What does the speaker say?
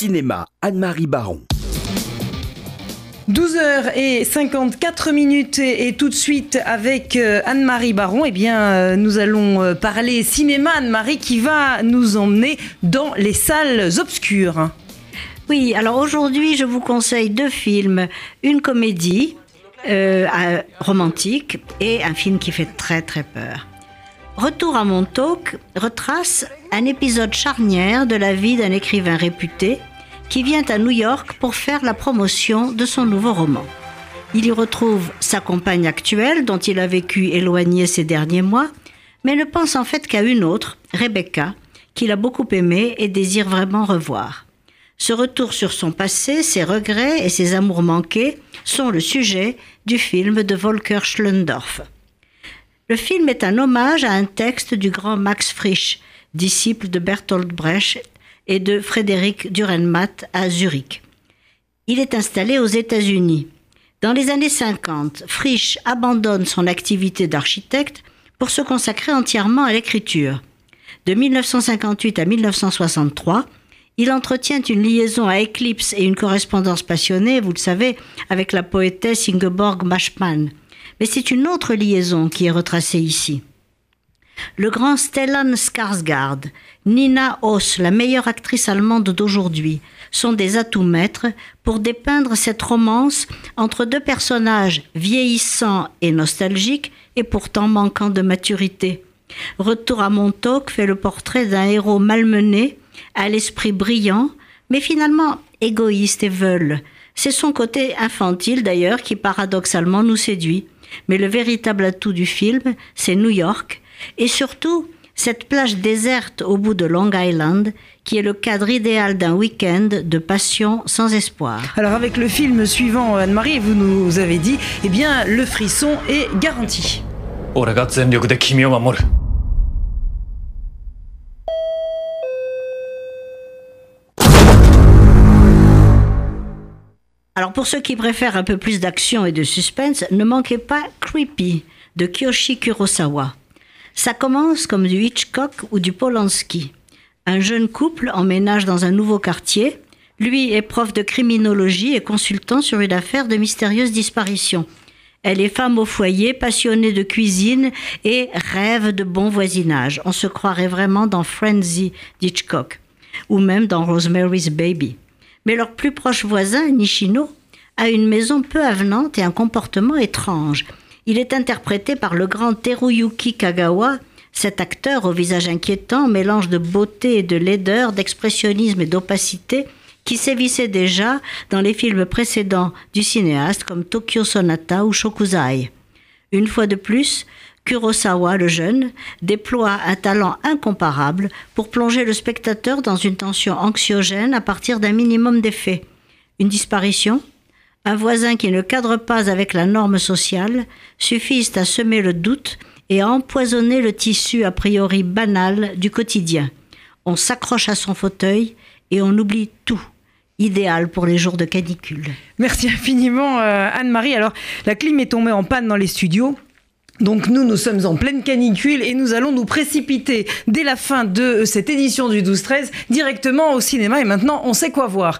Cinéma, Anne-Marie Baron. 12h54 minutes et, tout de suite avec euh, Anne-Marie Baron, eh bien, euh, nous allons euh, parler cinéma. Anne-Marie qui va nous emmener dans les salles obscures. Oui, alors aujourd'hui, je vous conseille deux films. Une comédie romantique et un film qui fait très très peur. Retour à Montauk retrace un épisode charnière de la vie d'un écrivain réputé qui vient à New York pour faire la promotion de son nouveau roman. Il y retrouve sa compagne actuelle dont il a vécu éloigné ces derniers mois, mais ne pense en fait qu'à une autre, Rebecca, qu'il a beaucoup aimée et désire vraiment revoir. Ce retour sur son passé, ses regrets et ses amours manqués sont le sujet du film de Volker Schlendorf. Le film est un hommage à un texte du grand Max Frisch, disciple de Bertolt Brecht et de Frédéric Dürrenmatt à Zurich. Il est installé aux États-Unis. Dans les années 50, Frisch abandonne son activité d'architecte pour se consacrer entièrement à l'écriture. De 1958 à 1963, il entretient une liaison à Eclipse et une correspondance passionnée, vous le savez, avec la poétesse Ingeborg Maschmann. Mais c'est une autre liaison qui est retracée ici. Le grand Stellan Skarsgård, Nina Hoss, la meilleure actrice allemande d'aujourd'hui, sont des atouts maîtres pour dépeindre cette romance entre deux personnages vieillissants et nostalgiques et pourtant manquant de maturité. Retour à Montauk fait le portrait d'un héros malmené, à l'esprit brillant, mais finalement égoïste et veule. C'est son côté infantile d'ailleurs qui paradoxalement nous séduit. Mais le véritable atout du film, c'est New York, et surtout cette plage déserte au bout de Long Island, qui est le cadre idéal d'un week-end de passion sans espoir. Alors avec le film suivant, Anne-Marie, vous nous avez dit, eh bien le frisson est garanti. Alors pour ceux qui préfèrent un peu plus d'action et de suspense, ne manquez pas Creepy de Kiyoshi Kurosawa. Ça commence comme du Hitchcock ou du Polanski. Un jeune couple emménage dans un nouveau quartier. Lui est prof de criminologie et consultant sur une affaire de mystérieuse disparition. Elle est femme au foyer, passionnée de cuisine et rêve de bon voisinage. On se croirait vraiment dans Frenzy d'Hitchcock ou même dans Rosemary's Baby. Mais leur plus proche voisin, Nishino, a une maison peu avenante et un comportement étrange. Il est interprété par le grand Teruyuki Kagawa, cet acteur au visage inquiétant, mélange de beauté et de laideur, d'expressionnisme et d'opacité, qui sévissait déjà dans les films précédents du cinéaste comme Tokyo Sonata ou Shokuzai. Une fois de plus, Kurosawa, le jeune, déploie un talent incomparable pour plonger le spectateur dans une tension anxiogène à partir d'un minimum d'effets. Une disparition, un voisin qui ne cadre pas avec la norme sociale suffisent à semer le doute et à empoisonner le tissu a priori banal du quotidien. On s'accroche à son fauteuil et on oublie tout idéal pour les jours de canicule. Merci infiniment euh, Anne-Marie. Alors la clim est tombée en panne dans les studios. Donc nous, nous sommes en pleine canicule et nous allons nous précipiter dès la fin de cette édition du 12-13 directement au cinéma. Et maintenant, on sait quoi voir.